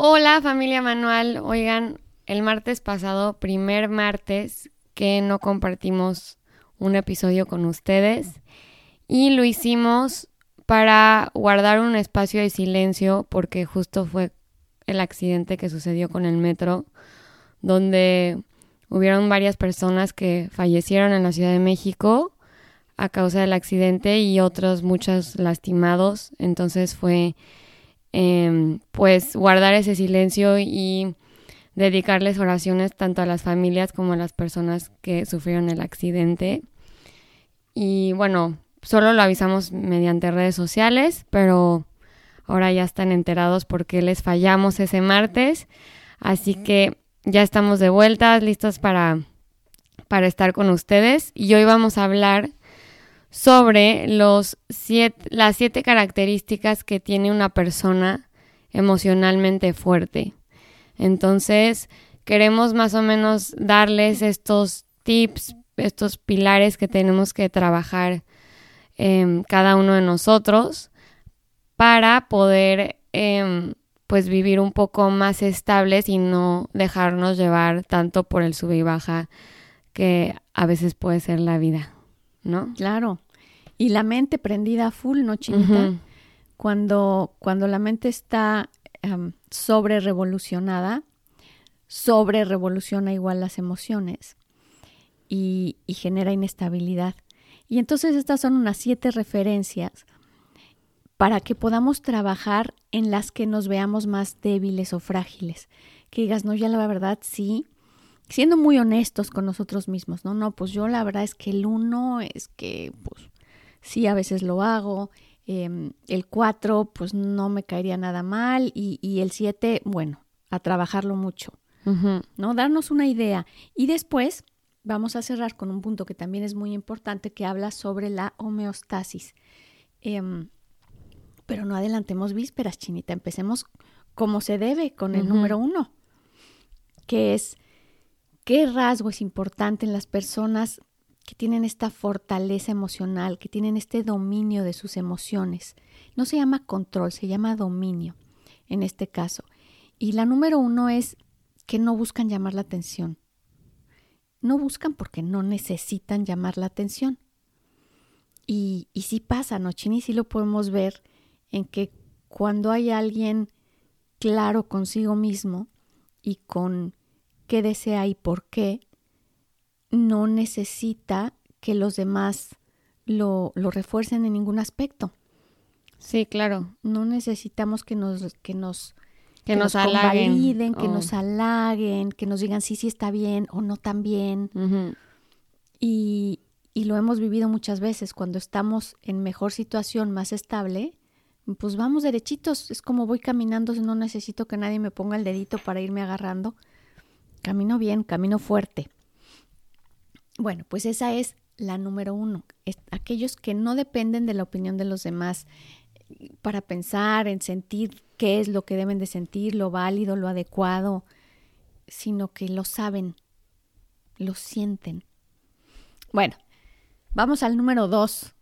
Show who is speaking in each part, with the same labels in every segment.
Speaker 1: Hola familia Manual, oigan, el martes pasado, primer martes que no compartimos un episodio con ustedes y lo hicimos para guardar un espacio de silencio porque justo fue el accidente que sucedió con el metro donde hubieron varias personas que fallecieron en la Ciudad de México a causa del accidente y otros muchos lastimados, entonces fue eh, pues guardar ese silencio y dedicarles oraciones tanto a las familias como a las personas que sufrieron el accidente. Y bueno, solo lo avisamos mediante redes sociales, pero ahora ya están enterados porque les fallamos ese martes. Así que ya estamos de vuelta, listos para, para estar con ustedes. Y hoy vamos a hablar sobre los siete, las siete características que tiene una persona emocionalmente fuerte. Entonces, queremos más o menos darles estos tips, estos pilares que tenemos que trabajar eh, cada uno de nosotros para poder eh, pues vivir un poco más estables y no dejarnos llevar tanto por el sube y baja que a veces puede ser la vida. ¿No?
Speaker 2: Claro. Y la mente prendida a full, ¿no, Chinita? Cuando, cuando la mente está um, sobre revolucionada, sobre revoluciona igual las emociones y, y genera inestabilidad. Y entonces estas son unas siete referencias para que podamos trabajar en las que nos veamos más débiles o frágiles. Que digas, no, ya la verdad sí, siendo muy honestos con nosotros mismos, ¿no? No, pues yo la verdad es que el uno es que, pues sí, a veces lo hago. eh, el cuatro, pues no me caería nada mal. Y, y el siete, bueno, a trabajarlo mucho. ¿no? Darnos una idea. Y después vamos a cerrar con un punto que también es muy importante que habla sobre la homeostasis. Em, pero no adelantemos vísperas, Chinita. Empecemos como se debe con el número uno, que es qué rasgo es importante en las personas que tienen esta fortaleza emocional, que tienen este dominio de sus emociones. No se llama control, se llama dominio en este caso. Y la número uno es que no buscan llamar la atención. No buscan porque no necesitan llamar la atención. Y, y sí pasa, ¿no, Chini? Sí lo podemos ver en que cuando hay alguien claro consigo mismo y con qué desea y por qué, no necesita que los demás lo, lo refuercen en ningún aspecto.
Speaker 1: Sí, claro.
Speaker 2: No necesitamos que nos, que nos,
Speaker 1: Que, nos, halaguen.
Speaker 2: convaliden, que nos halaguen, que nos digan sí, sí está bien o no tan bien. Y, y lo hemos vivido muchas veces. Cuando estamos en mejor situación, más estable, pues vamos derechitos. Es como voy caminando, no necesito que nadie me ponga el dedito para irme agarrando. Camino bien, camino fuerte. Bueno, pues esa es la número uno. Aquellos que no dependen de la opinión de los demás para pensar, en sentir qué es lo que deben de sentir, lo válido, lo adecuado, sino que lo saben, lo sienten. Bueno, vamos al número dos,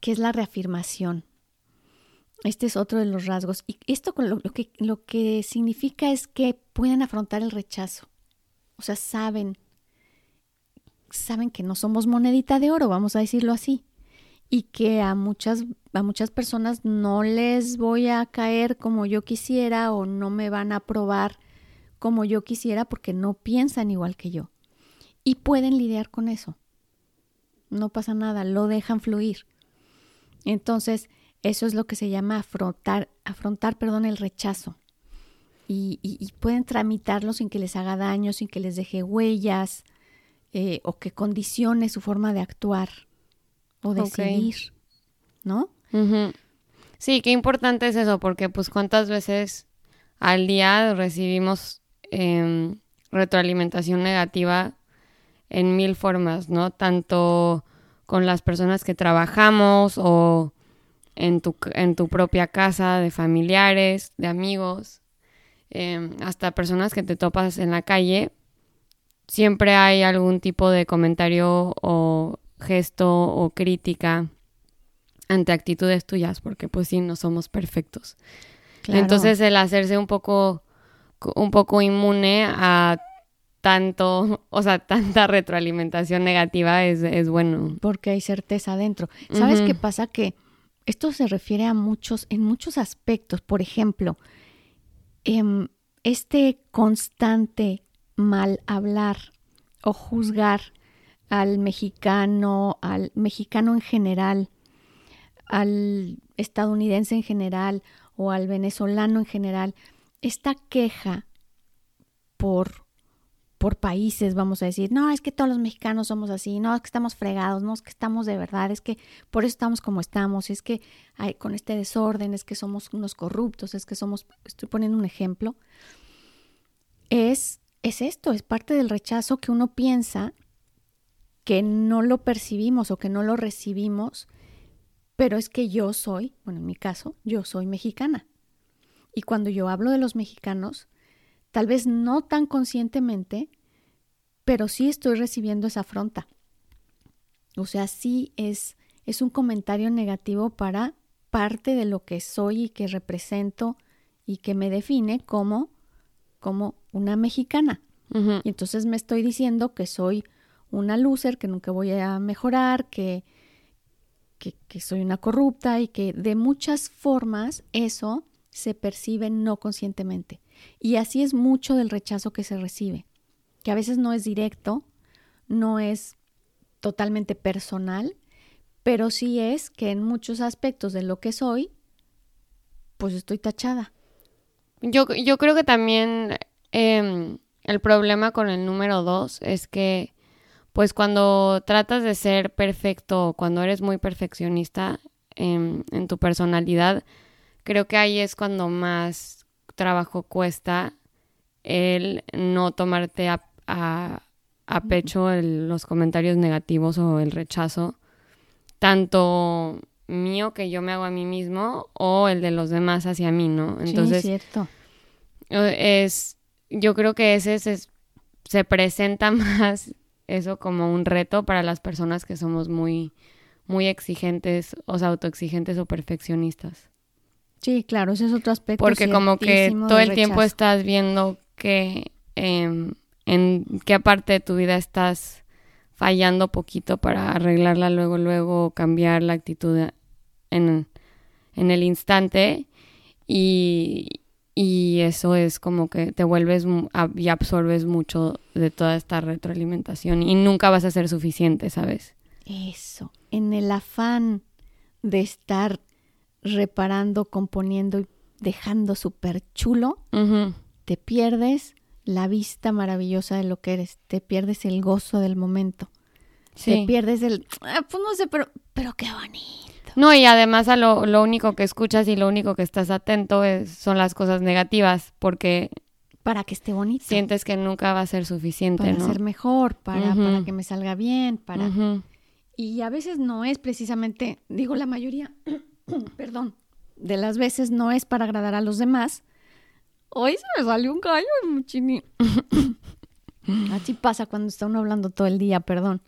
Speaker 2: que es la reafirmación. Este es otro de los rasgos. Y esto lo que, lo que significa es que pueden afrontar el rechazo. O sea, saben, saben que no somos monedita de oro, vamos a decirlo así. Y que a muchas, a muchas personas no les voy a caer como yo quisiera o no me van a aprobar como yo quisiera porque no piensan igual que yo. Y pueden lidiar con eso. No pasa nada, lo dejan fluir. Entonces, eso es lo que se llama afrontar, afrontar perdón, el rechazo. Y, y- y pueden tramitarlo sin que les haga daño, sin que les deje huellas eh, o que condicione su forma de actuar o decidir, ¿no?
Speaker 1: Ujú. Sí, qué importante es eso, porque pues cuántas veces al día recibimos em, retroalimentación negativa en mil formas, ¿no? Tanto con las personas que trabajamos o en tu, en tu propia casa, de familiares, de amigos, em, hasta personas que te topas en la calle, siempre hay algún tipo de comentario o gesto o crítica ante actitudes tuyas, porque pues sí, no somos perfectos. Entonces el hacerse un poco, un poco inmune a tanto, o sea, tanta retroalimentación negativa es, es bueno.
Speaker 2: Porque hay certeza adentro. ¿Sabes qué pasa? Que esto se refiere a muchos, en muchos aspectos. Por ejemplo, em, este constante mal hablar o juzgar al mexicano, al mexicano en general, al estadounidense en general o al venezolano en general, esta queja por por países, vamos a decir, no, es que todos los mexicanos somos así, no, es que estamos fregados, no, es que estamos de verdad, es que por eso estamos como estamos, es que hay, con este desorden, es que somos unos corruptos, es que somos, estoy poniendo un ejemplo, es, es esto, es parte del rechazo que uno piensa que no lo percibimos o que no lo recibimos, pero es que yo soy, bueno, en mi caso, yo soy mexicana. Y cuando yo hablo de los mexicanos, Tal vez no tan conscientemente, pero sí estoy recibiendo esa afronta. O sea, sí es, es un comentario negativo para parte de lo que soy y que represento y que me define como, como una mexicana. Y entonces me estoy diciendo que soy una loser, que nunca voy a mejorar, que, que, que soy una corrupta y que de muchas formas eso se percibe no conscientemente. Y así es mucho del rechazo que se recibe, que a veces no es directo, no es totalmente personal, pero sí es que en muchos aspectos de lo que soy, pues estoy tachada.
Speaker 1: Yo, yo creo que también em, el problema con el número dos es que, pues cuando tratas de ser perfecto, cuando eres muy perfeccionista en tu personalidad, creo que ahí es cuando más trabajo cuesta el no tomarte a, a, pecho los comentarios negativos o el rechazo, tanto mío que yo me hago a mí mismo o el de los demás hacia mí, ¿no?
Speaker 2: Entonces, sí, cierto.
Speaker 1: Es, yo creo que ese se presenta más eso como un reto para las personas que somos muy, muy exigentes, o sea, autoexigentes o perfeccionistas.
Speaker 2: Sí, claro, ese es otro aspecto.
Speaker 1: Porque como que todo el tiempo estás viendo que em, en qué parte de tu vida estás fallando poquito para arreglarla luego, luego cambiar la actitud en, en el instante y, y eso es como que te vuelves y absorbes mucho de toda esta retroalimentación y nunca vas a ser suficiente, ¿sabes?
Speaker 2: Eso, en el afán de estar reparando, componiendo y dejando súper chulo, te pierdes la vista maravillosa de lo que eres, te pierdes el gozo del momento, te pierdes el, ah, pues no sé, pero, pero qué bonito.
Speaker 1: No, y además a lo, lo único que escuchas y lo único que estás atento es, son las cosas negativas, porque...
Speaker 2: Para que esté bonito.
Speaker 1: Sientes que nunca va a ser suficiente,
Speaker 2: para ser mejor, para, para que me salga bien, para... Y a veces no es precisamente, digo la mayoría, perdón, de las veces no es para agradar a los demás. Hoy se me salió un gallo, chini. Así pasa cuando está uno hablando todo el día, perdón.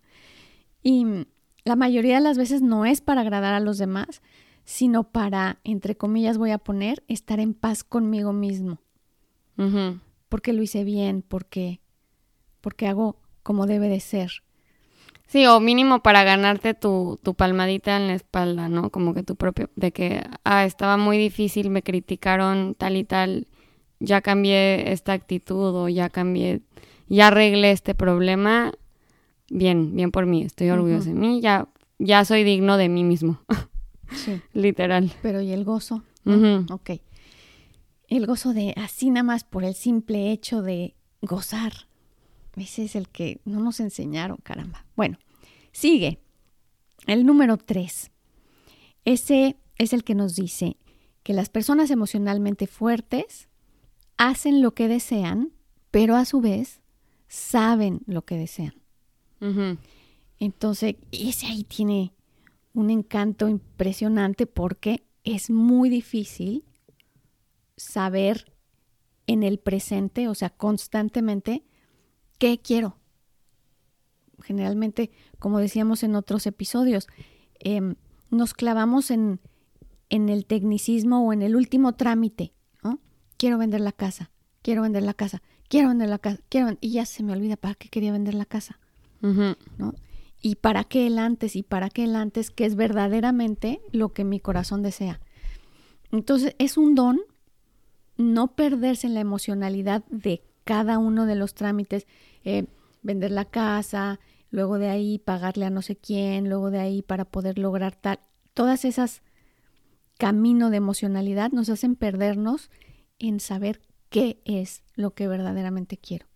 Speaker 2: Y la mayoría de las veces no es para agradar a los demás, sino para, entre comillas voy a poner, estar en paz conmigo mismo. Porque lo hice bien, porque, porque hago como debe de ser.
Speaker 1: Sí, o mínimo para ganarte tu, tu palmadita en la espalda, ¿no? Como que tu propio, de que, ah, estaba muy difícil, me criticaron tal y tal, ya cambié esta actitud o ya cambié, ya arreglé este problema, bien, bien por mí, estoy orgulloso de mí, ya, ya soy digno de mí mismo. Sí. Literal.
Speaker 2: Pero ¿y el gozo? Ok. El gozo de así nada más por el simple hecho de gozar, ese es el que no nos enseñaron, caramba. Bueno, sigue. El número tres. Ese es el que nos dice, que las personas emocionalmente fuertes hacen lo que desean, pero a su vez saben lo que desean. Entonces, ese ahí tiene un encanto impresionante porque es muy difícil saber en el presente, o sea, constantemente, qué quiero. Generalmente, como decíamos en otros episodios, em, nos clavamos en, en el tecnicismo o en el último trámite, ¿no? Quiero vender la casa, quiero vender la casa, quiero vender la casa, quiero y ya se me olvida para qué quería vender la casa, ¿no? Y para qué el antes y para qué el antes, que es verdaderamente lo que mi corazón desea. Entonces, es un don no perderse en la emocionalidad de cada uno de los trámites, eh, vender la casa, luego de ahí pagarle a no sé quién, luego de ahí para poder lograr tal. Todas esas camino de emocionalidad nos hacen perdernos en saber qué es lo que verdaderamente quiero.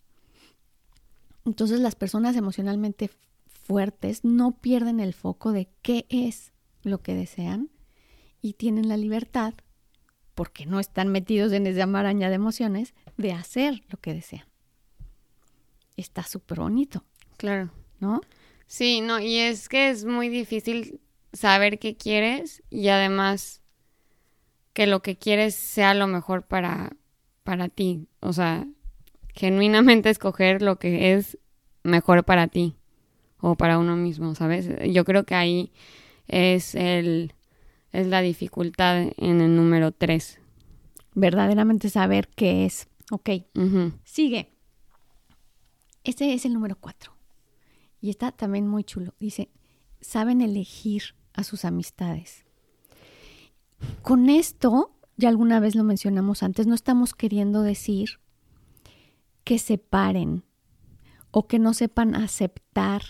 Speaker 2: Entonces las personas emocionalmente fuertes no pierden el foco de qué es lo que desean y tienen la libertad, porque no están metidos en esa maraña de emociones, de hacer lo que desean. Está súper bonito.
Speaker 1: Claro.
Speaker 2: ¿No?
Speaker 1: Sí, no, y es que es muy difícil saber qué quieres y además que lo que quieres sea lo mejor para, para ti. O sea, genuinamente escoger lo que es mejor para ti o para uno mismo, ¿sabes? Yo creo que ahí es el es la dificultad en el número tres.
Speaker 2: Verdaderamente saber qué es. Ok. Sigue. Este es el número cuatro. Y está también muy chulo. Dice, saben elegir a sus amistades. Con esto, ya alguna vez lo mencionamos antes, no estamos queriendo decir que separen o que no sepan aceptar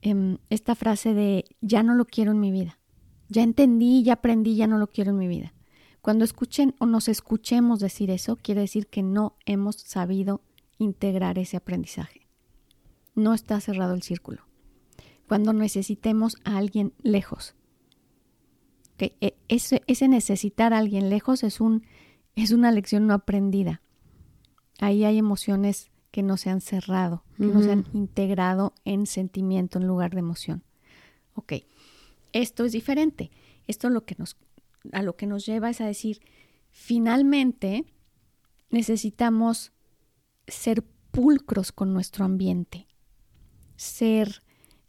Speaker 2: em, esta frase de ya no lo quiero en mi vida. Ya entendí, ya aprendí, ya no lo quiero en mi vida. Cuando escuchen o nos escuchemos decir eso, quiere decir que no hemos sabido integrar ese aprendizaje. No está cerrado el círculo. Cuando necesitemos a alguien lejos, e, ese, necesitar a alguien lejos es, un, es una lección no aprendida. Ahí hay emociones que no se han cerrado, que no se han integrado en sentimiento en lugar de emoción. Ok, esto es diferente. Esto lo que nos, a lo que nos lleva es a decir, finalmente necesitamos ser pulcros con nuestro ambiente, ser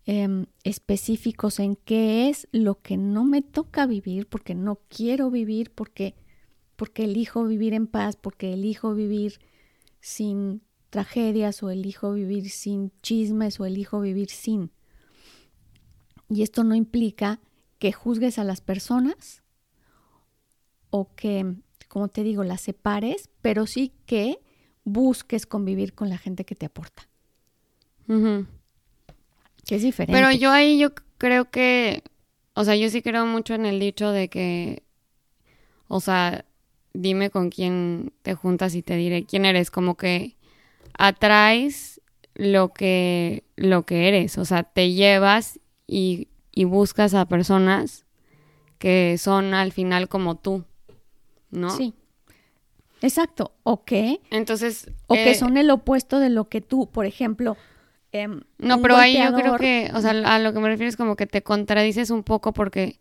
Speaker 2: Em, específicos en qué es lo que no me toca vivir, porque no quiero vivir, porque, porque elijo vivir en paz, porque elijo vivir sin tragedias o elijo vivir sin chismes o elijo vivir sin. Y esto no implica que juzgues a las personas o que, como te digo, las separes, pero sí que busques convivir con la gente que te aporta. Es diferente.
Speaker 1: Pero yo ahí yo creo que, o sea, yo sí creo mucho en el dicho de que, o sea, dime con quién te juntas y te diré quién eres, como que atraes lo que, lo que eres, o sea, te llevas y, y buscas a personas que son al final como tú, ¿no?
Speaker 2: Sí. Exacto. O que.
Speaker 1: Entonces.
Speaker 2: O que eh, son el opuesto de lo que tú, por ejemplo,
Speaker 1: Em, no, pero ahí yo creo que, o sea, a lo que me refiero es como que te contradices un poco porque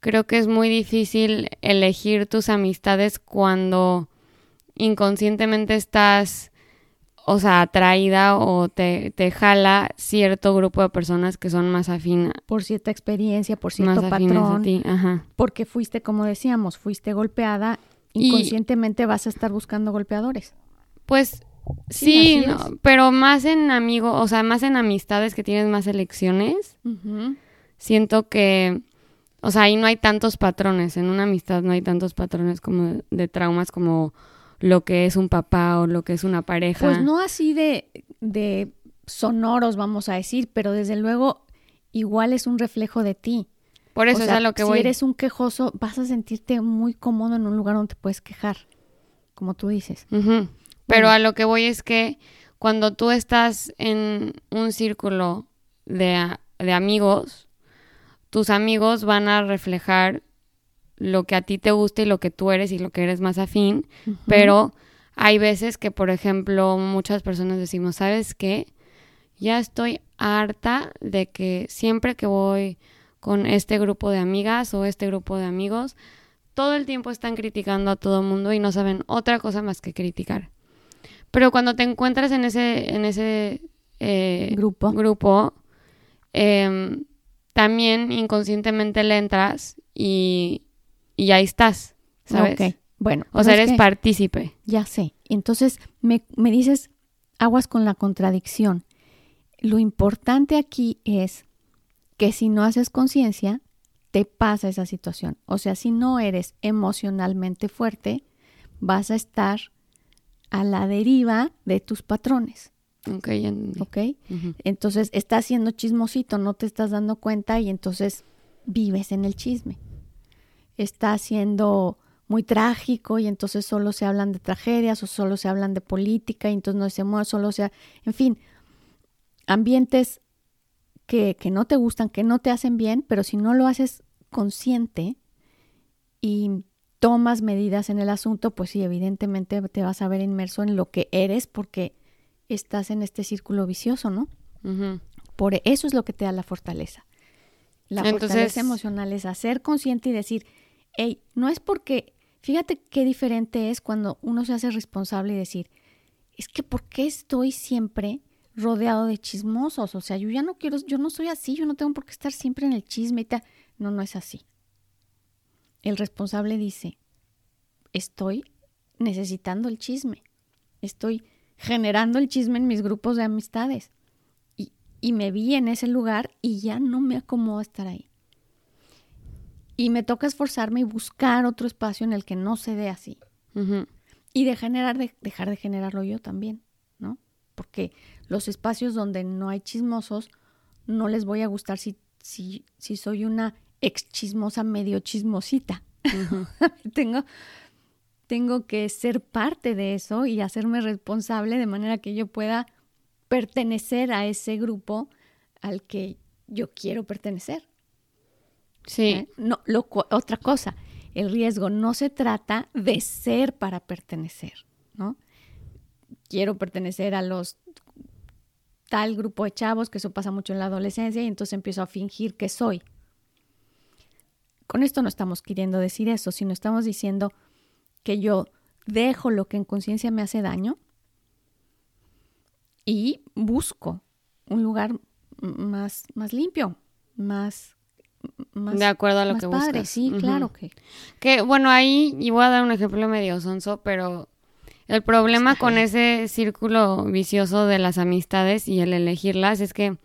Speaker 1: creo que es muy difícil elegir tus amistades cuando inconscientemente estás, o sea, atraída o te, te jala cierto grupo de personas que son más afines.
Speaker 2: Por cierta experiencia, por cierto patrón. Porque fuiste, como decíamos, fuiste golpeada, inconscientemente vas a estar buscando golpeadores.
Speaker 1: Pues Sí, pero más en amigos, o sea, más en amistades que tienes más elecciones. Siento que, o sea, ahí no hay tantos patrones. En una amistad no hay tantos patrones como de, traumas como lo que es un papá o lo que es una pareja.
Speaker 2: Pues no así de, de sonoros, vamos a decir, pero desde luego igual es un reflejo de ti.
Speaker 1: Por eso es a lo que voy.
Speaker 2: Si eres un quejoso, vas a sentirte muy cómodo en un lugar donde te puedes quejar, como tú dices.
Speaker 1: Pero a lo que voy es que cuando tú estás en un círculo de, de amigos, tus amigos van a reflejar lo que a ti te gusta y lo que tú eres y lo que eres más afín, pero hay veces que, por ejemplo, muchas personas decimos, ¿sabes qué? Ya estoy harta de que siempre que voy con este grupo de amigas o este grupo de amigos, todo el tiempo están criticando a todo el mundo y no saben otra cosa más que criticar. Pero cuando te encuentras en ese, en ese eh,
Speaker 2: grupo,
Speaker 1: grupo em, también inconscientemente le entras y, y ahí estás, ¿sabes?
Speaker 2: Bueno.
Speaker 1: O sea, eres partícipe.
Speaker 2: Ya sé. Entonces, me, me dices, aguas con la contradicción. Lo importante aquí es que si no haces conciencia, te pasa esa situación. O sea, si no eres emocionalmente fuerte, vas a estar a la deriva de tus patrones.
Speaker 1: Ok,
Speaker 2: Ok. Entonces, estás siendo chismosito, no te estás dando cuenta y entonces vives en el chisme. Estás siendo muy trágico y entonces solo se hablan de tragedias o solo se hablan de política y entonces no se mueve, solo sea, en fin, ambientes que, que no te gustan, que no te hacen bien, pero si no lo haces consciente y tomas medidas en el asunto, pues sí, evidentemente te vas a ver inmerso en lo que eres porque estás en este círculo vicioso, ¿no? Por eso es lo que te da la fortaleza. La fortaleza emocional es hacer consciente y decir, hey, no es porque, fíjate qué diferente es cuando uno se hace responsable y decir, es que ¿por qué estoy siempre rodeado de chismosos? O sea, yo ya no quiero, yo no soy así, yo no tengo por qué estar siempre en el chisme y. No, no es así. El responsable dice, estoy necesitando el chisme, estoy generando el chisme en mis grupos de amistades y, y me vi en ese lugar y ya no me acomodo estar ahí. Y me toca esforzarme y buscar otro espacio en el que no se dé así. Y de generar, de, dejar de generarlo yo también, ¿no? Porque los espacios donde no hay chismosos no les voy a gustar si, si, si soy una ex chismosa, medio chismosita. tengo, tengo que ser parte de eso y hacerme responsable de manera que yo pueda pertenecer a ese grupo al que yo quiero pertenecer.
Speaker 1: Sí. ¿Eh?
Speaker 2: No, lo, otra cosa, el riesgo no se trata de ser para pertenecer, ¿no? Quiero pertenecer a los tal grupo de chavos, que eso pasa mucho en la adolescencia, y entonces empiezo a fingir que soy. Con esto no estamos queriendo decir eso, sino estamos diciendo que yo dejo lo que en conciencia me hace daño y busco un lugar más, más limpio, más,
Speaker 1: más de acuerdo a lo que padre.
Speaker 2: Sí, claro que.
Speaker 1: Que bueno, ahí, y voy a dar un ejemplo medio sonso, pero el problema con ese círculo vicioso de las amistades y el elegirlas es que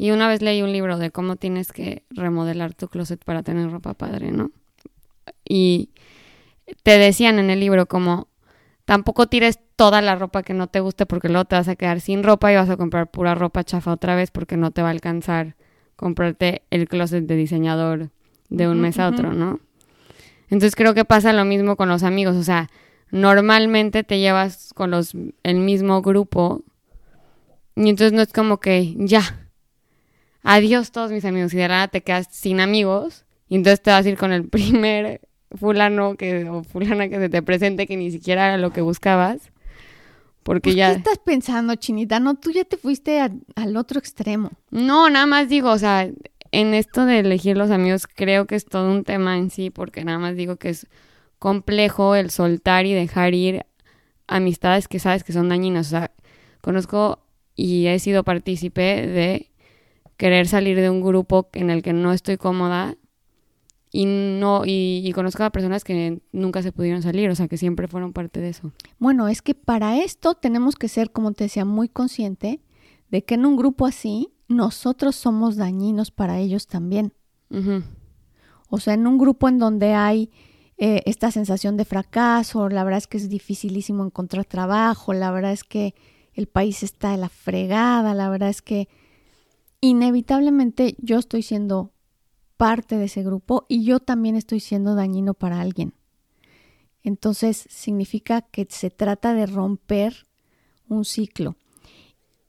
Speaker 1: y una vez leí un libro de cómo tienes que remodelar tu closet para tener ropa padre, ¿no? Y te decían en el libro como tampoco tires toda la ropa que no te guste porque luego te vas a quedar sin ropa y vas a comprar pura ropa chafa otra vez porque no te va a alcanzar comprarte el closet de diseñador de un mes a otro, ¿no? Entonces creo que pasa lo mismo con los amigos, o sea, normalmente te llevas con los el mismo grupo y entonces no es como que ya adiós todos mis amigos y de nada te quedas sin amigos y entonces te vas a ir con el primer fulano que, o fulana que se te presente que ni siquiera era lo que buscabas. Porque ya...
Speaker 2: ¿Qué estás pensando, Chinita? No, tú ya te fuiste al otro extremo.
Speaker 1: No, nada más digo, o sea, en esto de elegir los amigos creo que es todo un tema en sí, porque nada más digo que es complejo el soltar y dejar ir amistades que sabes que son dañinas. O sea, conozco y he sido partícipe de querer salir de un grupo en el que no estoy cómoda y no y, conozco a personas que nunca se pudieron salir, o sea, que siempre fueron parte de eso.
Speaker 2: Bueno, es que para esto tenemos que ser, como te decía, muy consciente de que en un grupo así nosotros somos dañinos para ellos también. O sea, en un grupo en donde hay eh, esta sensación de fracaso, la verdad es que es dificilísimo encontrar trabajo, la verdad es que el país está de la fregada, la verdad es que inevitablemente yo estoy siendo parte de ese grupo y yo también estoy siendo dañino para alguien. Entonces significa que se trata de romper un ciclo.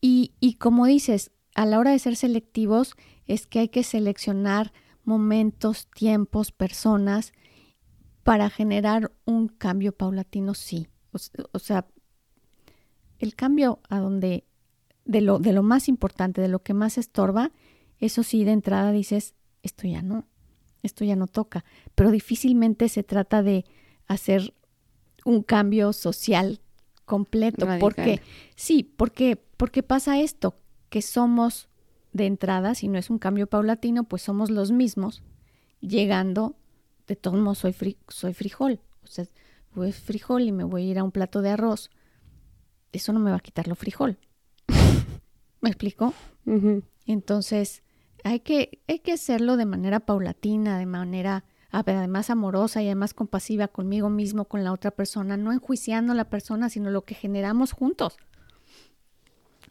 Speaker 2: Y, y, como dices, a la hora de ser selectivos es que hay que seleccionar momentos, tiempos, personas para generar un cambio paulatino, sí. O, sea, el cambio a donde, de lo, de lo más importante, de lo que más estorba, eso sí, de entrada dices, esto ya no, esto ya no toca. Pero difícilmente se trata de hacer un cambio social completo. Porque, sí, porque, porque pasa esto, que somos de entrada, si no es un cambio paulatino, pues somos los mismos, llegando, de todos modos soy, soy frijol. O sea, voy frijol y me voy a ir a un plato de arroz. Eso no me va a quitar lo frijol. ¿Me explico? Entonces, hay que, hay que hacerlo de manera paulatina, de manera además amorosa y además compasiva conmigo mismo, con la otra persona, no enjuiciando a la persona, sino lo que generamos juntos.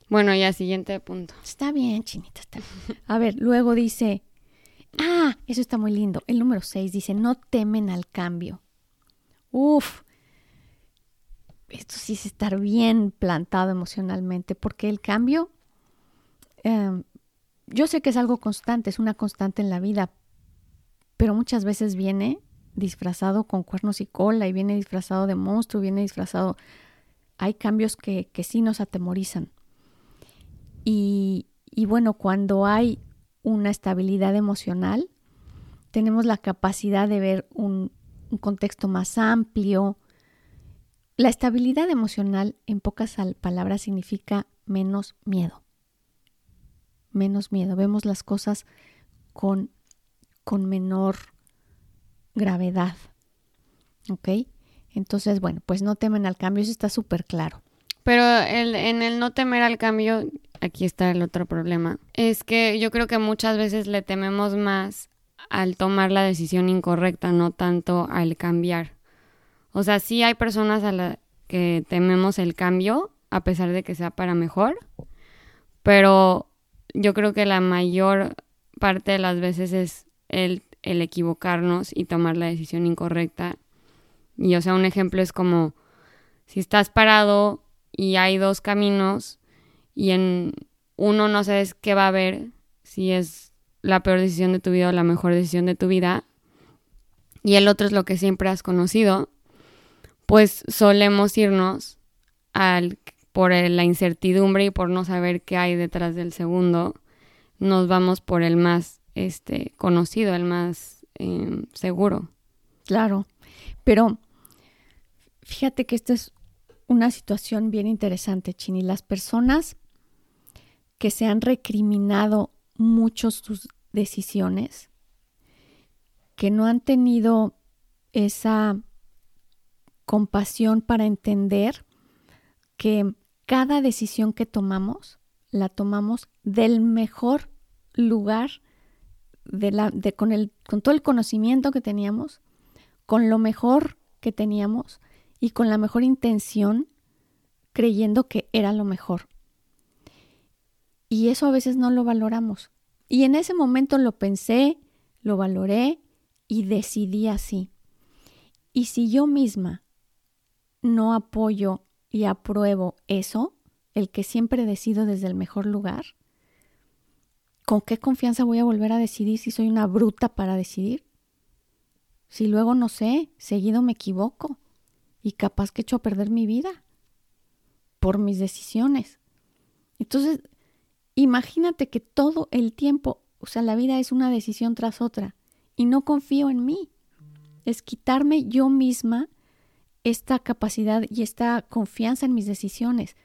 Speaker 1: Bueno, ya siguiente punto.
Speaker 2: Está bien, chinita, está A ver, luego dice, ah, eso está muy lindo. El número 6 dice, no temen al cambio. Uf, esto sí es estar bien plantado emocionalmente, porque el cambio, em, yo sé que es algo constante, es una constante en la vida, pero muchas veces viene disfrazado con cuernos y cola y viene disfrazado de monstruo, viene disfrazado... Hay cambios que, que sí nos atemorizan. Y, y bueno, cuando hay una estabilidad emocional, tenemos la capacidad de ver un, un contexto más amplio. La estabilidad emocional, en pocas palabras, significa menos miedo. Menos miedo. Vemos las cosas con con menor gravedad. ¿Ok? Entonces, bueno, pues no temen al cambio, eso está súper claro.
Speaker 1: Pero el, en el no temer al cambio, aquí está el otro problema. Es que yo creo que muchas veces le tememos más al tomar la decisión incorrecta, no tanto al cambiar. O sea, sí hay personas a las que tememos el cambio, a pesar de que sea para mejor, pero yo creo que la mayor parte de las veces es el, equivocarnos y tomar la decisión incorrecta. Y o sea, un ejemplo es como si estás parado y hay dos caminos y en uno no sabes qué va a haber, si es la peor decisión de tu vida o la mejor decisión de tu vida, y el otro es lo que siempre has conocido, pues solemos irnos al, por la incertidumbre y por no saber qué hay detrás del segundo, nos vamos por el más este, conocido, el más em, seguro.
Speaker 2: Claro, pero fíjate que esta es una situación bien interesante, Chini. Las personas que se han recriminado mucho sus decisiones, que no han tenido esa compasión para entender que cada decisión que tomamos la tomamos del mejor lugar de la, de, con, con todo el conocimiento que teníamos, con lo mejor que teníamos y con la mejor intención, creyendo que era lo mejor. Y eso a veces no lo valoramos. Y en ese momento lo pensé, lo valoré y decidí así. Y si yo misma no apoyo y apruebo eso, el que siempre decido desde el mejor lugar, ¿con qué confianza voy a volver a decidir si soy una bruta para decidir? Si luego no sé, seguido me equivoco y capaz que echo a perder mi vida por mis decisiones. Entonces, imagínate que todo el tiempo, o sea, la vida es una decisión tras otra y no confío en mí. Es quitarme yo misma esta capacidad y esta confianza en mis decisiones.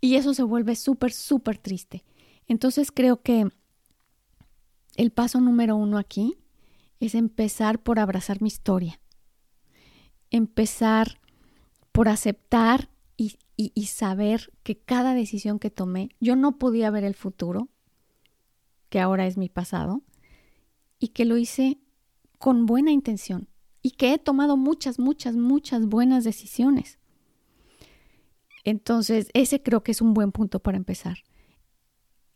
Speaker 2: Y eso se vuelve súper, súper triste. Entonces creo que el paso número uno aquí es empezar por abrazar mi historia, empezar por aceptar y, y, saber que cada decisión que tomé, yo no podía ver el futuro, que ahora es mi pasado, y que lo hice con buena intención y que he tomado muchas, muchas, muchas buenas decisiones. Entonces, ese creo que es un buen punto para empezar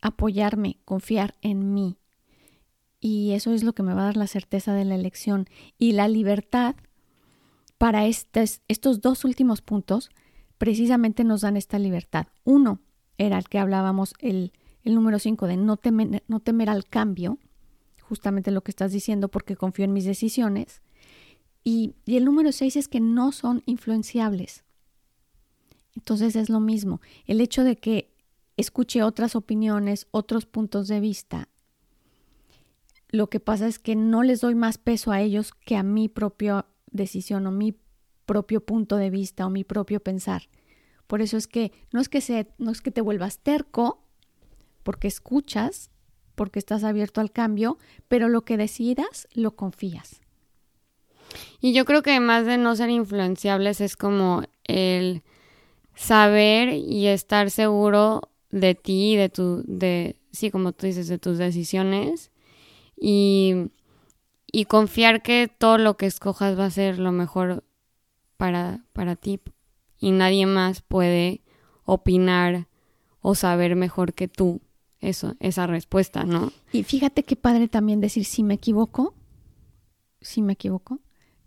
Speaker 2: apoyarme, confiar en mí. Y eso es lo que me va a dar la certeza de la elección. Y la libertad para estos, estos dos últimos puntos precisamente nos dan esta libertad. Uno era el que hablábamos, el, el número cinco, de no temer, no temer al cambio, justamente lo que estás diciendo porque confío en mis decisiones. Y, el número seis es que no son influenciables. Entonces es lo mismo. El hecho de que escuche otras opiniones, otros puntos de vista, lo que pasa es que no les doy más peso a ellos que a mi propia decisión o mi propio punto de vista o mi propio pensar. Por eso es que no es que, se, no es que te vuelvas terco, porque escuchas, porque estás abierto al cambio, pero lo que decidas lo confías.
Speaker 1: Y yo creo que más de no ser influenciables es como el saber y estar seguro de ti, de tu, de, sí, como tú dices, de tus decisiones y, y confiar que todo lo que escojas va a ser lo mejor para, para ti y nadie más puede opinar o saber mejor que tú eso, esa respuesta, ¿no?
Speaker 2: Y fíjate qué padre también decir si me equivoco, si me equivoco,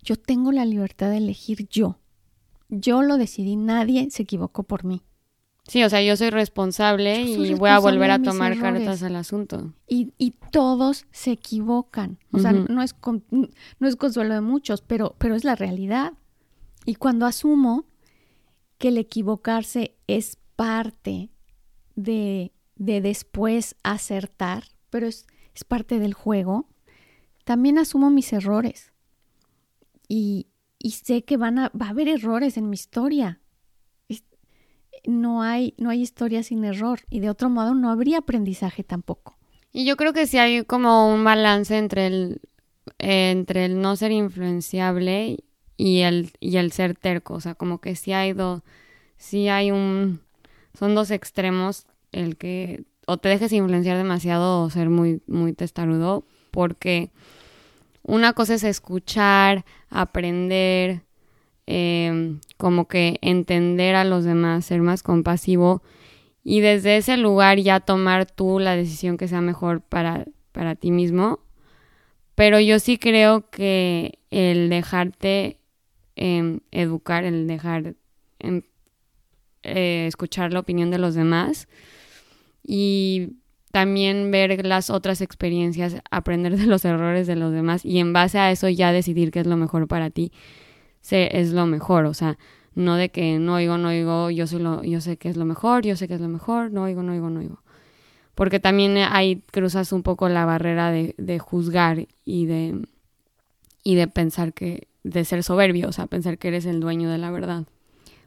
Speaker 2: yo tengo la libertad de elegir yo. Yo lo decidí, nadie se equivocó por mí.
Speaker 1: Sí, o sea, yo soy responsable y voy a volver a tomar cartas al asunto.
Speaker 2: Y, y, todos se equivocan. O sea, no es, no es consuelo de muchos, pero, pero es la realidad. Y cuando asumo que el equivocarse es parte de, de después acertar, pero es, es parte del juego, también asumo mis errores. Y, y sé que van a, va a haber errores en mi historia no hay, no hay historia sin error y de otro modo no habría aprendizaje tampoco.
Speaker 1: Y yo creo que sí hay como un balance entre el, entre el no ser influenciable y el, y el ser terco. O sea, como que sí hay dos, sí hay un, son dos extremos, el que o te dejes influenciar demasiado o ser muy, muy testarudo, porque una cosa es escuchar, aprender, Em, como que entender a los demás, ser más compasivo y desde ese lugar ya tomar tú la decisión que sea mejor para, para ti mismo. Pero yo sí creo que el dejarte em, educar, el dejar em, eh, escuchar la opinión de los demás y también ver las otras experiencias, aprender de los errores de los demás y en base a eso ya decidir qué es lo mejor para ti sé, es lo mejor, o sea, no de que no oigo, no oigo, yo, soy lo, yo sé que es lo mejor, yo sé que es lo mejor, no oigo, no oigo, no oigo. Porque también ahí cruzas un poco la barrera de, de juzgar y de, y de pensar que, de ser soberbio, o sea, pensar que eres el dueño de la verdad.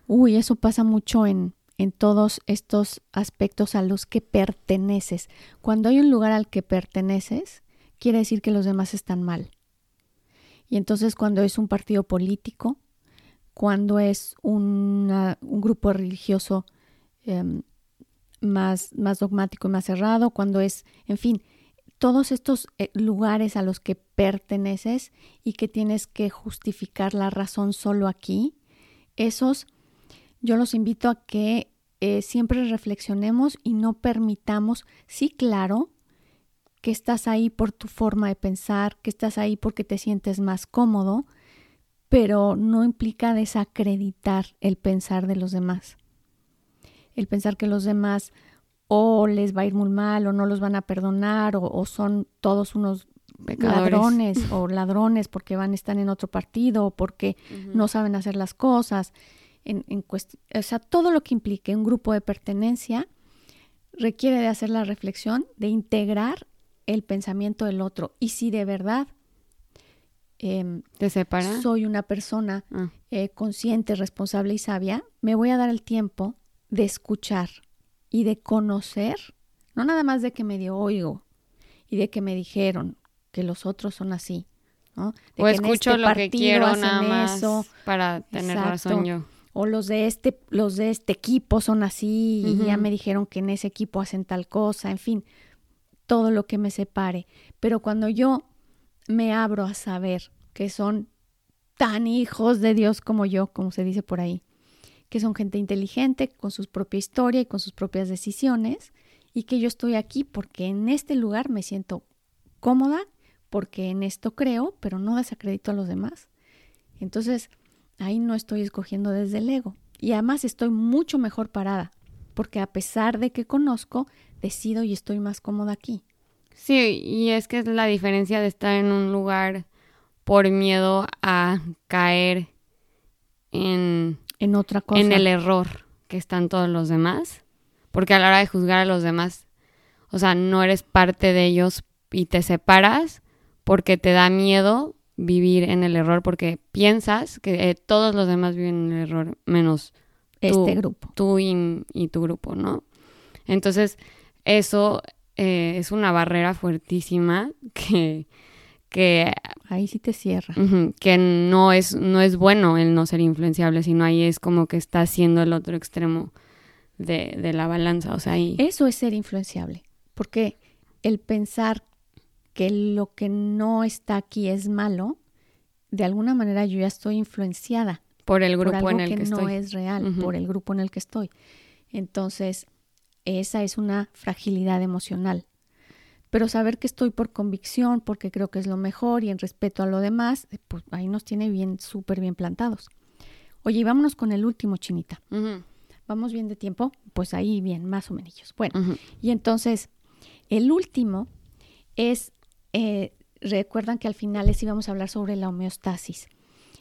Speaker 2: Uy, eso pasa mucho en, en todos estos aspectos a los que perteneces. Cuando hay un lugar al que perteneces, quiere decir que los demás están mal. Y entonces cuando es un partido político, cuando es un grupo religioso em, más, más dogmático y más cerrado, cuando es, en fin, todos estos eh, lugares a los que perteneces y que tienes que justificar la razón solo aquí, esos yo los invito a que eh, siempre reflexionemos y no permitamos, sí, claro, que estás ahí por tu forma de pensar, que estás ahí porque te sientes más cómodo, pero no implica desacreditar el pensar de los demás. El pensar que los demás o les va a ir muy mal o no los van a perdonar o, son todos unos ladrones o ladrones porque van a estar en otro partido o porque no saben hacer las cosas. En, en o sea, todo lo que implique un grupo de pertenencia requiere de hacer la reflexión, de integrar el pensamiento del otro. Y si de verdad
Speaker 1: em, ¿Te separa?
Speaker 2: soy una persona ah. eh, consciente, responsable y sabia, me voy a dar el tiempo de escuchar y de conocer, no nada más de que me dio oigo y de que me dijeron que los otros son así. ¿no?
Speaker 1: o escucho este lo que quiero nada más para tener razón yo.
Speaker 2: O los de este, los de este equipo son así y ya me dijeron que en ese equipo hacen tal cosa, en fin todo lo que me separe. Pero cuando yo me abro a saber que son tan hijos de Dios como yo, como se dice por ahí, que son gente inteligente, con su propia historia y con sus propias decisiones, y que yo estoy aquí porque en este lugar me siento cómoda, porque en esto creo, pero no desacredito a los demás. Entonces, ahí no estoy escogiendo desde el ego. Y además estoy mucho mejor parada, porque a pesar de que conozco, decido y estoy más cómoda aquí.
Speaker 1: Sí, y es que es la diferencia de estar en un lugar por miedo a caer en,
Speaker 2: en otra cosa.
Speaker 1: en el error que están todos los demás. Porque a la hora de juzgar a los demás, o sea, no eres parte de ellos y te separas porque te da miedo vivir en el error, porque piensas que eh, todos los demás viven en el error, menos
Speaker 2: este grupo.
Speaker 1: Tú y, y, tu grupo, ¿no? Entonces, eso eh, es una barrera fuertísima que, que
Speaker 2: ahí sí te cierra.
Speaker 1: que no es, no es bueno el no ser influenciable, sino ahí es como que está haciendo el otro extremo de, de la balanza. O sea, ahí...
Speaker 2: Eso es ser influenciable, porque el pensar que lo que no está aquí es malo, de alguna manera yo ya estoy influenciada
Speaker 1: por el grupo en el que,
Speaker 2: que
Speaker 1: no
Speaker 2: es real, por el grupo en el que estoy. Entonces, esa es una fragilidad emocional. Pero saber que estoy por convicción, porque creo que es lo mejor y en respeto a lo demás, pues ahí nos tiene bien, súper bien plantados. Oye, y vámonos con el último, Chinita. ¿Vamos bien de tiempo? Pues ahí bien, más o menos. Bueno, y entonces, el último es, eh, recuerdan que al final les íbamos a hablar sobre la homeostasis.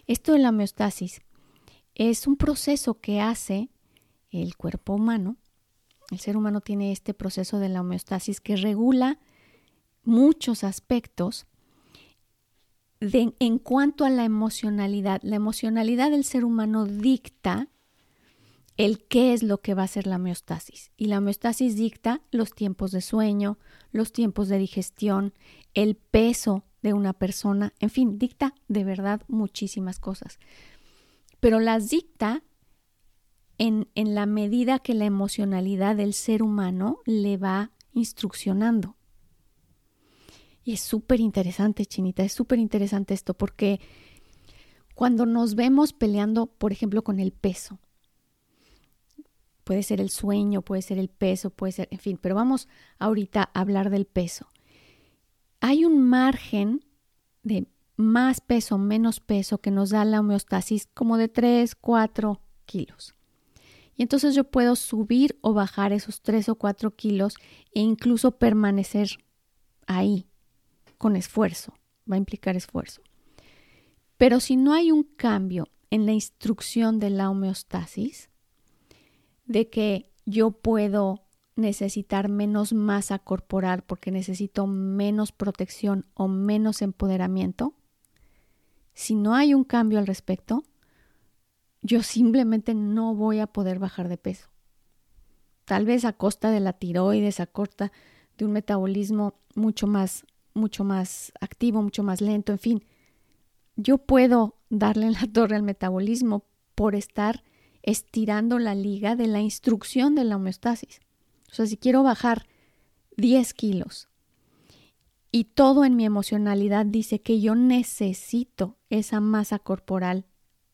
Speaker 2: Esto de la homeostasis es un proceso que hace el cuerpo humano. El ser humano tiene este proceso de la homeostasis que regula muchos aspectos en cuanto a la emocionalidad. La emocionalidad del ser humano dicta el qué es lo que va a ser la homeostasis. Y la homeostasis dicta los tiempos de sueño, los tiempos de digestión, el peso de una persona, en fin, dicta de verdad muchísimas cosas. Pero las dicta en, en la medida que la emocionalidad del ser humano le va instruccionando. Y es súper interesante, Chinita, es súper interesante esto porque cuando nos vemos peleando, por ejemplo, con el peso, puede ser el sueño, puede ser el peso, puede ser, en fin, pero vamos ahorita a hablar del peso. Hay un margen de más peso, menos peso que nos da la homeostasis como de 3, 4 kilos. Y entonces yo puedo subir o bajar esos 3 o 4 kilos e incluso permanecer ahí con esfuerzo, va a implicar esfuerzo. Pero si no hay un cambio en la instrucción de la homeostasis, de que yo puedo necesitar menos masa corporal porque necesito menos protección o menos empoderamiento, si no hay un cambio al respecto, yo simplemente no voy a poder bajar de peso. Tal vez a costa de la tiroides, a costa de un metabolismo mucho más mucho más activo, mucho más lento, en fin. Yo puedo darle en la torre al metabolismo por estar estirando la liga de la instrucción de la homeostasis. O sea, si quiero bajar 10 kilos y todo en mi emocionalidad dice que yo necesito esa masa corporal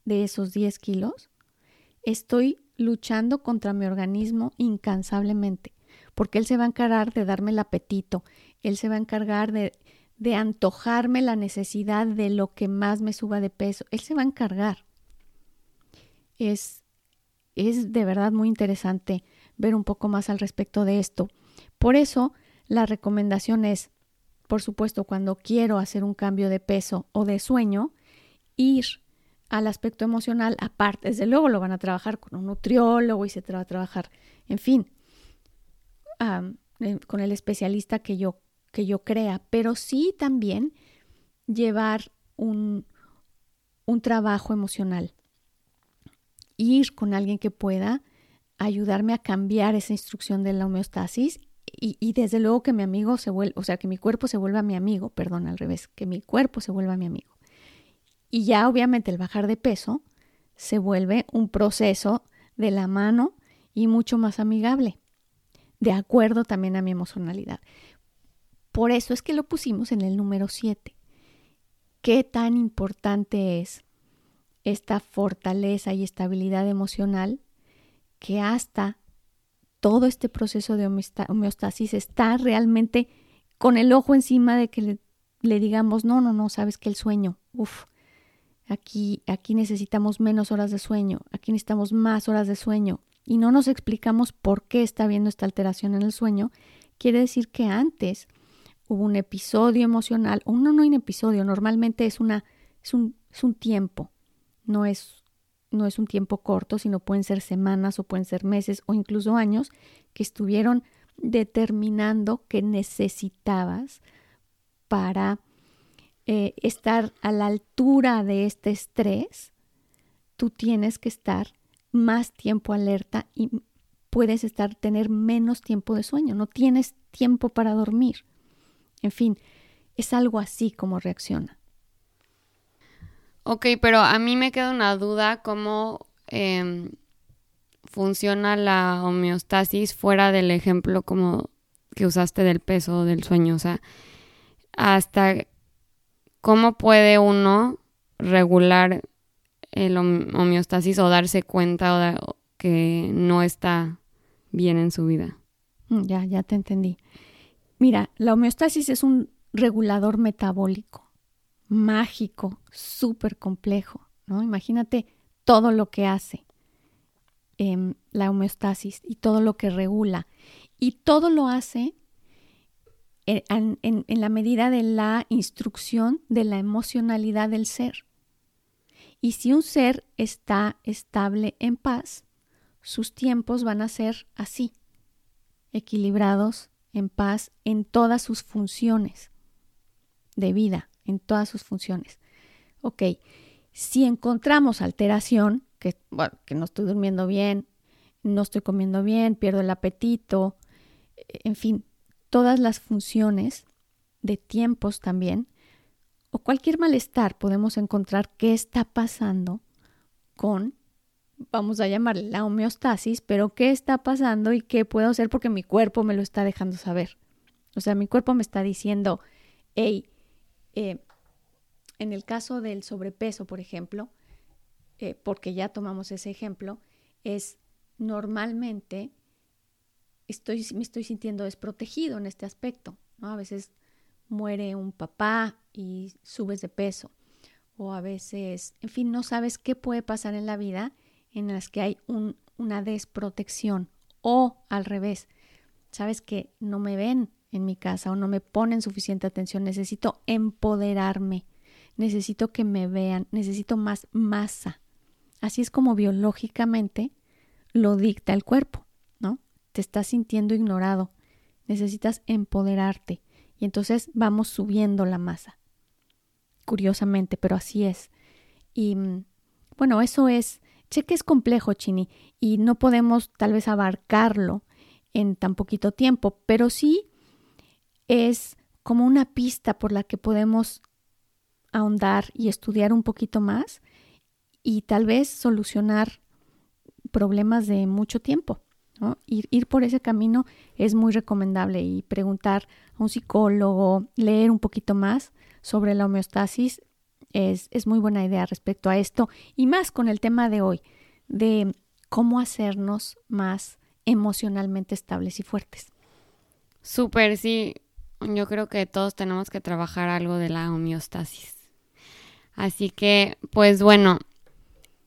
Speaker 2: de esos 10 kilos, estoy luchando contra mi organismo incansablemente, porque él se va a encargar de darme el apetito, él se va a encargar de, de antojarme la necesidad de lo que más me suba de peso. Él se va a encargar. Es, es de verdad muy interesante ver un poco más al respecto de esto. Por eso, la recomendación es, por supuesto, cuando quiero hacer un cambio de peso o de sueño, ir al aspecto emocional aparte. Desde luego lo van a trabajar con un nutriólogo y se va a trabajar, en fin, con el especialista que yo que yo crea, pero sí también llevar un, un trabajo emocional. Ir con alguien que pueda ayudarme a cambiar esa instrucción de la homeostasis y, desde luego que mi amigo se vuelva, o sea, que mi cuerpo se vuelva mi amigo, perdón, al revés, que mi cuerpo se vuelva mi amigo. Y ya obviamente el bajar de peso se vuelve un proceso de la mano y mucho más amigable, de acuerdo también a mi emocionalidad. Por eso es que lo pusimos en el número 7. ¿Qué tan importante es esta fortaleza y estabilidad emocional que hasta todo este proceso de homeostasis está realmente con el ojo encima de que le, digamos, no, no, no, sabes que el sueño, uff, aquí, aquí necesitamos menos horas de sueño, aquí necesitamos más horas de sueño, y no nos explicamos por qué está habiendo esta alteración en el sueño, quiere decir que antes hubo un episodio emocional, o no, no un episodio, normalmente es, una, es, un, es un tiempo, no es, no es un tiempo corto, sino pueden ser semanas o pueden ser meses o incluso años que estuvieron determinando que necesitabas para eh, estar a la altura de este estrés, tú tienes que estar más tiempo alerta y puedes estar tener menos tiempo de sueño, no tienes tiempo para dormir. En fin, es algo así como reacciona.
Speaker 1: Ok, pero a mí me queda una duda cómo em, funciona la homeostasis fuera del ejemplo como que usaste del peso del sueño. O sea, hasta cómo puede uno regular el homeostasis o darse cuenta que no está bien en su vida.
Speaker 2: Mm, ya, ya te entendí. Mira, la homeostasis es un regulador metabólico, mágico, súper complejo, ¿no? Imagínate todo lo que hace em, la homeostasis y todo lo que regula. Y todo lo hace en, en la medida de la instrucción de la emocionalidad del ser. Y si un ser está estable en paz, sus tiempos van a ser así, equilibrados, en paz, en todas sus funciones de vida, en todas sus funciones. Ok, si encontramos alteración, que, bueno, que no estoy durmiendo bien, no estoy comiendo bien, pierdo el apetito, en fin, todas las funciones de tiempos también, o cualquier malestar, podemos encontrar qué está pasando con, vamos a llamarle la homeostasis, pero qué está pasando y qué puedo hacer porque mi cuerpo me lo está dejando saber. O sea, mi cuerpo me está diciendo, hey, eh, en el caso del sobrepeso, por ejemplo, eh, porque ya tomamos ese ejemplo, es normalmente estoy, me estoy sintiendo desprotegido en este aspecto. A veces muere un papá y subes de peso. O a veces, en fin, no sabes qué puede pasar en la vida en las que hay un, una desprotección. O al revés, sabes que no me ven en mi casa o no me ponen suficiente atención. Necesito empoderarme. Necesito que me vean. Necesito más masa. Así es como biológicamente lo dicta el cuerpo, ¿no? Te estás sintiendo ignorado. Necesitas empoderarte y entonces vamos subiendo la masa. Curiosamente, pero así es. Y bueno, eso es, sé que es complejo, Chini, y no podemos tal vez abarcarlo en tan poquito tiempo, pero sí es como una pista por la que podemos ahondar y estudiar un poquito más y tal vez solucionar problemas de mucho tiempo. Ir, por ese camino es muy recomendable y preguntar a un psicólogo, leer un poquito más sobre la homeostasis es, es muy buena idea respecto a esto y más con el tema de hoy, de cómo hacernos más emocionalmente estables y fuertes.
Speaker 1: Súper, sí. Yo creo que todos tenemos que trabajar algo de la homeostasis. Así que, pues bueno,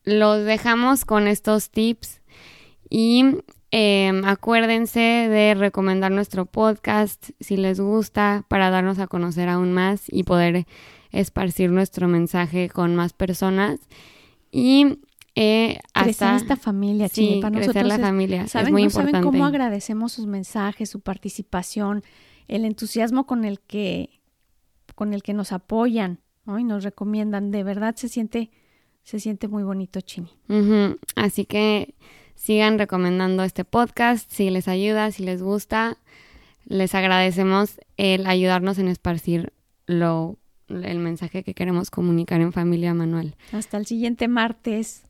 Speaker 1: los dejamos con estos tips y Em, acuérdense de recomendar nuestro podcast si les gusta para darnos a conocer aún más y poder esparcir nuestro mensaje con más personas. Y eh,
Speaker 2: hasta esta familia,
Speaker 1: sí, para crecer la familia.
Speaker 2: ¿saben,
Speaker 1: es muy
Speaker 2: no
Speaker 1: importante.
Speaker 2: saben cómo agradecemos sus mensajes, su participación, el entusiasmo con el que, con el que nos apoyan y nos recomiendan. De verdad se siente, se siente muy bonito, Chini.
Speaker 1: Así que sigan recomendando este podcast si les ayuda, si les gusta. Les agradecemos el ayudarnos en esparcir lo, el mensaje que queremos comunicar en Familia Manuel.
Speaker 2: Hasta el siguiente martes.